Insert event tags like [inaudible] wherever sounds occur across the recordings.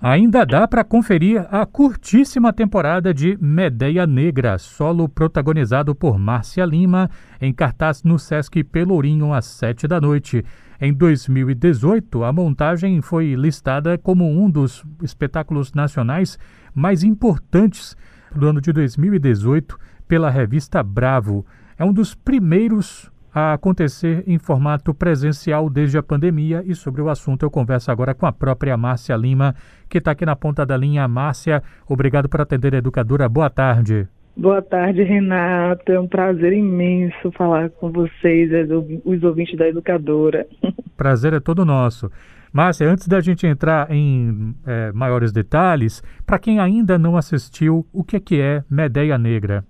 Ainda dá para conferir a curtíssima temporada de Medeia Negra, solo protagonizado por Márcia Lima, em cartaz no Sesc Pelourinho às sete da noite. Em 2018, a montagem foi listada como um dos espetáculos nacionais mais importantes do ano de 2018 pela revista Bravo. É um dos primeiros a acontecer em formato presencial desde a pandemia e sobre o assunto eu converso agora com a própria Márcia Lima, que está aqui na ponta da linha. Márcia, obrigado por atender a educadora. Boa tarde. Boa tarde, Renato. É um prazer imenso falar com vocês, os ouvintes da educadora. [laughs] Prazer é todo nosso. Márcia, antes da gente entrar em é, maiores detalhes, para quem ainda não assistiu, o que é, que é Medeia Negra?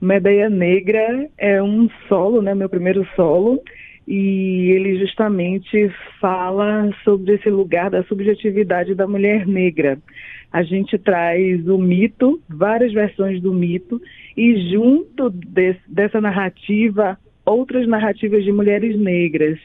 Medeia Negra é um solo, né, meu primeiro solo, e ele justamente fala sobre esse lugar da subjetividade da mulher negra. A gente traz o mito, várias versões do mito, e junto dessa narrativa, outras narrativas de mulheres negras.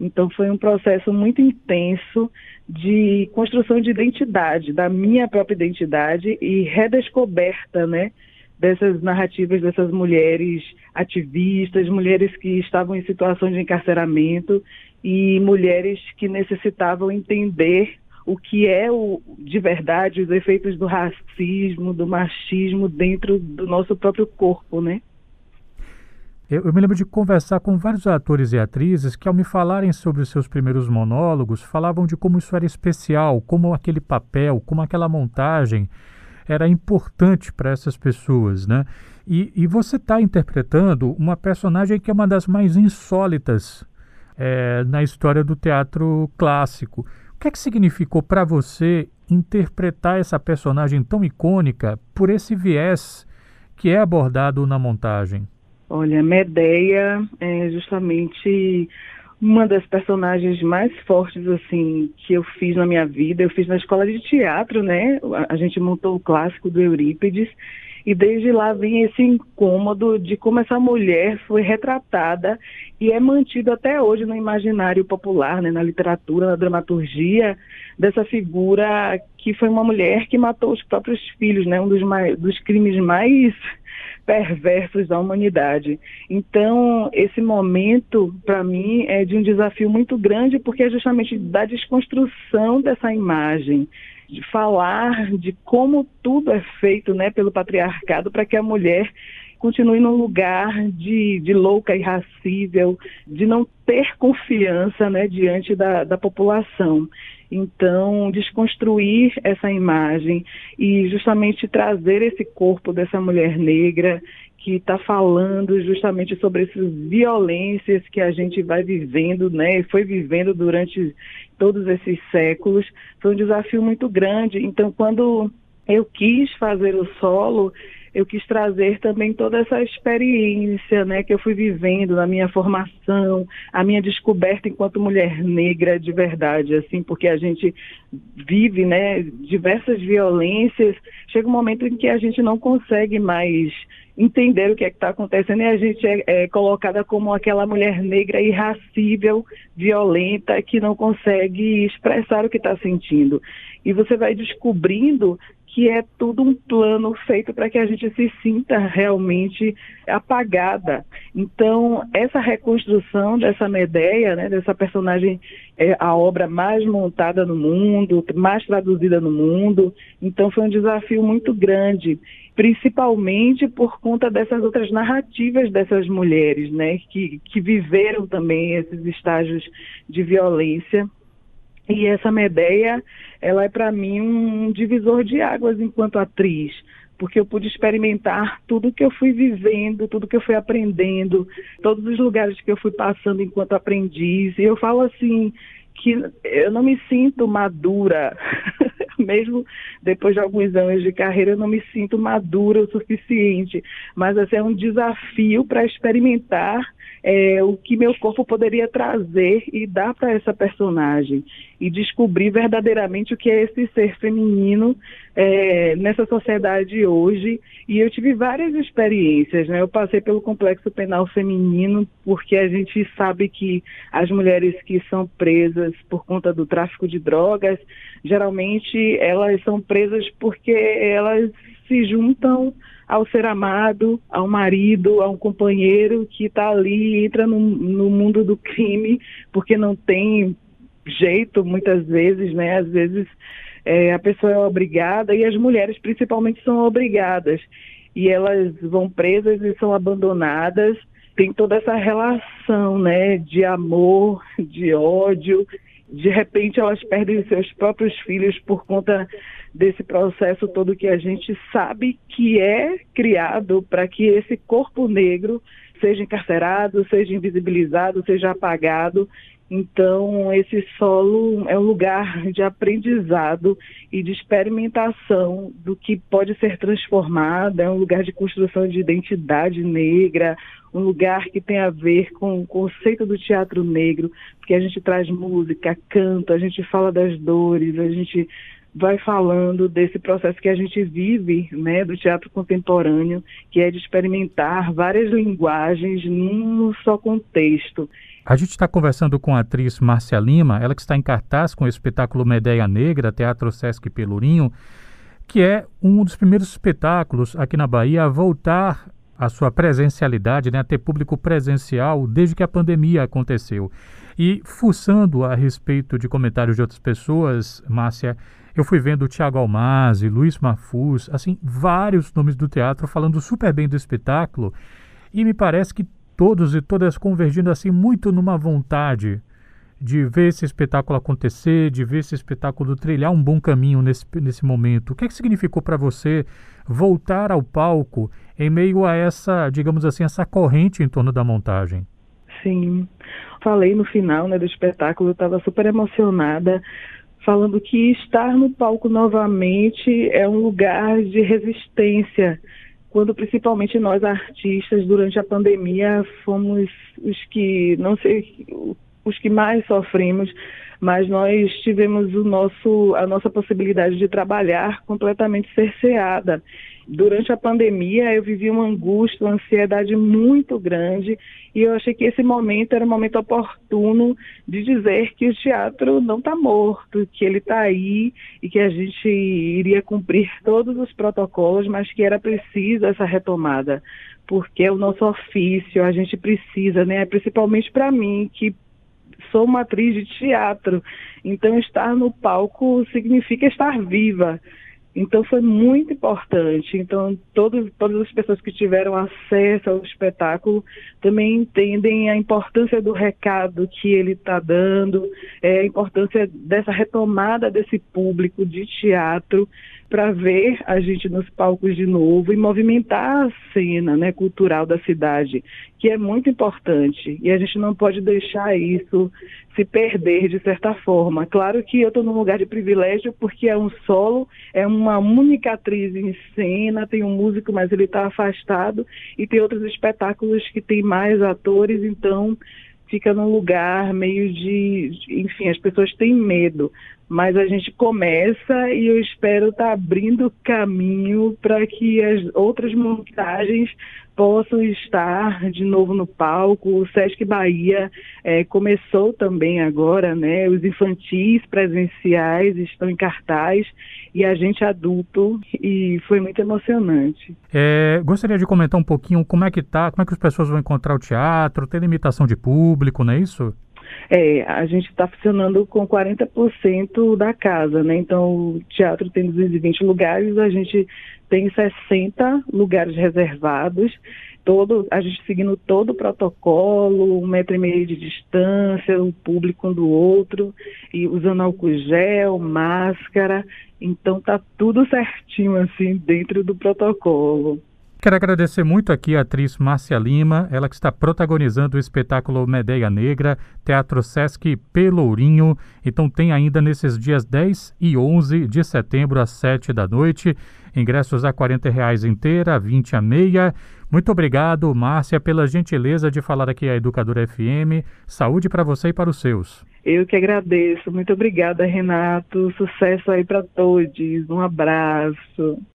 Então foi um processo muito intenso de construção de identidade, da minha própria identidade e redescoberta, né? Dessas narrativas dessas mulheres ativistas, mulheres que estavam em situação de encarceramento e mulheres que necessitavam entender o que é o, de verdade os efeitos do racismo, do machismo dentro do nosso próprio corpo, né? Eu, eu, me lembro de conversar com vários atores e atrizes que, ao me falarem sobre os seus primeiros monólogos, falavam de como isso era especial, como aquele papel, como aquela montagem era importante para essas pessoas, né? E, e você está interpretando uma personagem que é uma das mais insólitas é, na história do teatro clássico. O que é que significou para você interpretar essa personagem tão icônica por esse viés que é abordado na montagem? Olha, Medeia é justamente uma das personagens mais fortes assim que eu fiz na minha vida. Eu fiz na escola de teatro, né? A gente montou o clássico do Eurípides e desde lá vem esse incômodo de como essa mulher foi retratada e é mantido até hoje no imaginário popular, né, na literatura, na dramaturgia, dessa figura que foi uma mulher que matou os próprios filhos, né, um dos, mais, dos crimes mais perversos da humanidade. Então, esse momento, para mim, é de um desafio muito grande, porque é justamente da desconstrução dessa imagem, de falar de como tudo é feito né, pelo patriarcado para que a mulher continue num lugar de, de louca, irracível, de não ter confiança né, diante da, da população. Então, desconstruir essa imagem e justamente trazer esse corpo dessa mulher negra que está falando justamente sobre essas violências que a gente vai vivendo, né, foi vivendo durante todos esses séculos, foi um desafio muito grande. Então, quando eu quis fazer o solo, eu quis trazer também toda essa experiência né, que eu fui vivendo na minha formação, a minha descoberta enquanto mulher negra de verdade, assim, porque a gente vive né, diversas violências, chega um momento em que a gente não consegue mais entender o que é está acontecendo e a gente é, é, colocada como aquela mulher negra irracível, violenta, que não consegue expressar o que está sentindo. E você vai descobrindo que é tudo um plano feito para que a gente se sinta realmente apagada. Então, essa reconstrução dessa Medeia, né, dessa personagem, é a obra mais montada no mundo, mais traduzida no mundo. Então, foi um desafio muito grande, principalmente por conta dessas outras narrativas dessas mulheres, né, que, que viveram também esses estágios de violência e essa Medeia, ela é para mim um divisor de águas enquanto atriz, porque eu pude experimentar tudo que eu fui vivendo, tudo que eu fui aprendendo, todos os lugares que eu fui passando enquanto aprendiz. E eu falo assim que eu não me sinto madura, [laughs] mesmo depois de alguns anos de carreira, eu não me sinto madura o suficiente, mas assim, é um desafio para experimentar é, o que meu corpo poderia trazer e dar para essa personagem e descobrir verdadeiramente o que é esse ser feminino é, nessa sociedade hoje. E eu tive várias experiências, né? Eu passei pelo complexo penal feminino porque a gente sabe que as mulheres que são presas por conta do tráfico de drogas, geralmente elas são presas porque elas se juntam ao ser amado, ao marido, a um companheiro que está ali, entra no, no, mundo do crime, porque não tem jeito, muitas vezes, né? Às vezes é, a pessoa é obrigada, e as mulheres principalmente são obrigadas, e elas vão presas e são abandonadas. Tem toda essa relação, né, de amor, de ódio, de repente elas perdem seus próprios filhos por conta desse processo todo que a gente sabe que é criado para que esse corpo negro seja encarcerado, seja invisibilizado, seja apagado. Então, esse solo é um lugar de aprendizado e de experimentação do que pode ser transformado, é um lugar de construção de identidade negra, um lugar que tem a ver com o conceito do teatro negro, porque a gente traz música, canta, a gente fala das dores, a gente vai falando desse processo que a gente vive, né, do teatro contemporâneo, que é de experimentar várias linguagens num só contexto. A gente está conversando com a atriz Márcia Lima, ela que está em cartaz com o espetáculo Medeia Negra, Teatro Sesc Pelourinho, que é um dos primeiros espetáculos aqui na Bahia a voltar a sua presencialidade, né, a ter público presencial desde que a pandemia aconteceu. E fuçando a respeito de comentários de outras pessoas, Márcia, eu fui vendo o Tiago Almazi, Luiz Mafuz, assim, vários nomes do teatro falando super bem do espetáculo, e me parece que todos e todas convergindo assim muito numa vontade de ver esse espetáculo acontecer, de ver esse espetáculo trilhar um bom caminho nesse, nesse momento. O que, é que significou para você voltar ao palco em meio a essa, digamos assim, essa corrente em torno da montagem? Sim, falei no final né, do espetáculo, eu estava super emocionada, falando que estar no palco novamente é um lugar de resistência, quando principalmente nós artistas durante a pandemia fomos os que não sei os que mais sofremos, mas nós tivemos o nosso, a nossa possibilidade de trabalhar completamente cerceada. Durante a pandemia, eu vivi uma angústia, uma ansiedade muito grande, e eu achei que esse momento era um momento oportuno de dizer que o teatro não está morto, que ele está aí e que a gente iria cumprir todos os protocolos, mas que era preciso essa retomada, porque é o nosso ofício, a gente precisa, né? Principalmente para mim, que sou uma atriz de teatro, então estar no palco significa estar viva. Então foi muito importante. Então todos, todas as pessoas que tiveram acesso ao espetáculo também entendem a importância do recado que ele está dando, é, a importância dessa retomada desse público de teatro para ver a gente nos palcos de novo e movimentar a cena né, cultural da cidade, que é muito importante. E a gente não pode deixar isso se perder de certa forma. Claro que eu estou num lugar de privilégio porque é um solo, é uma única atriz em cena, tem um músico, mas ele está afastado, e tem outros espetáculos que tem mais atores, então fica num lugar meio de, enfim, as pessoas têm medo, mas a gente começa e eu espero estar tá abrindo caminho para que as outras montagens possam estar de novo no palco. O Sesc Bahia é, começou também agora, né? Os infantis presenciais estão em cartaz e a gente adulto e foi muito emocionante. É, gostaria de comentar um pouquinho como é que tá, como é que as pessoas vão encontrar o teatro, tem limitação de público, não é isso? É, a gente está funcionando com 40% da casa, né? Então, o teatro tem 220 lugares, a gente tem 60 lugares reservados, todo, a gente seguindo todo o protocolo, um metro e meio de distância, o público um do outro, e usando álcool gel, máscara, então tá tudo certinho, assim, dentro do protocolo. Quero agradecer muito aqui a atriz Márcia Lima, ela que está protagonizando o espetáculo Medeia Negra, Teatro Sesc Pelourinho. Então tem ainda nesses dias 10 e 11 de setembro às 7 da noite. Ingressos a 40 reais inteira, 20 a meia. Muito obrigado, Márcia, pela gentileza de falar aqui à Educadora FM. Saúde para você e para os seus. Eu que agradeço. Muito obrigada, Renato. Sucesso aí para todos. Um abraço.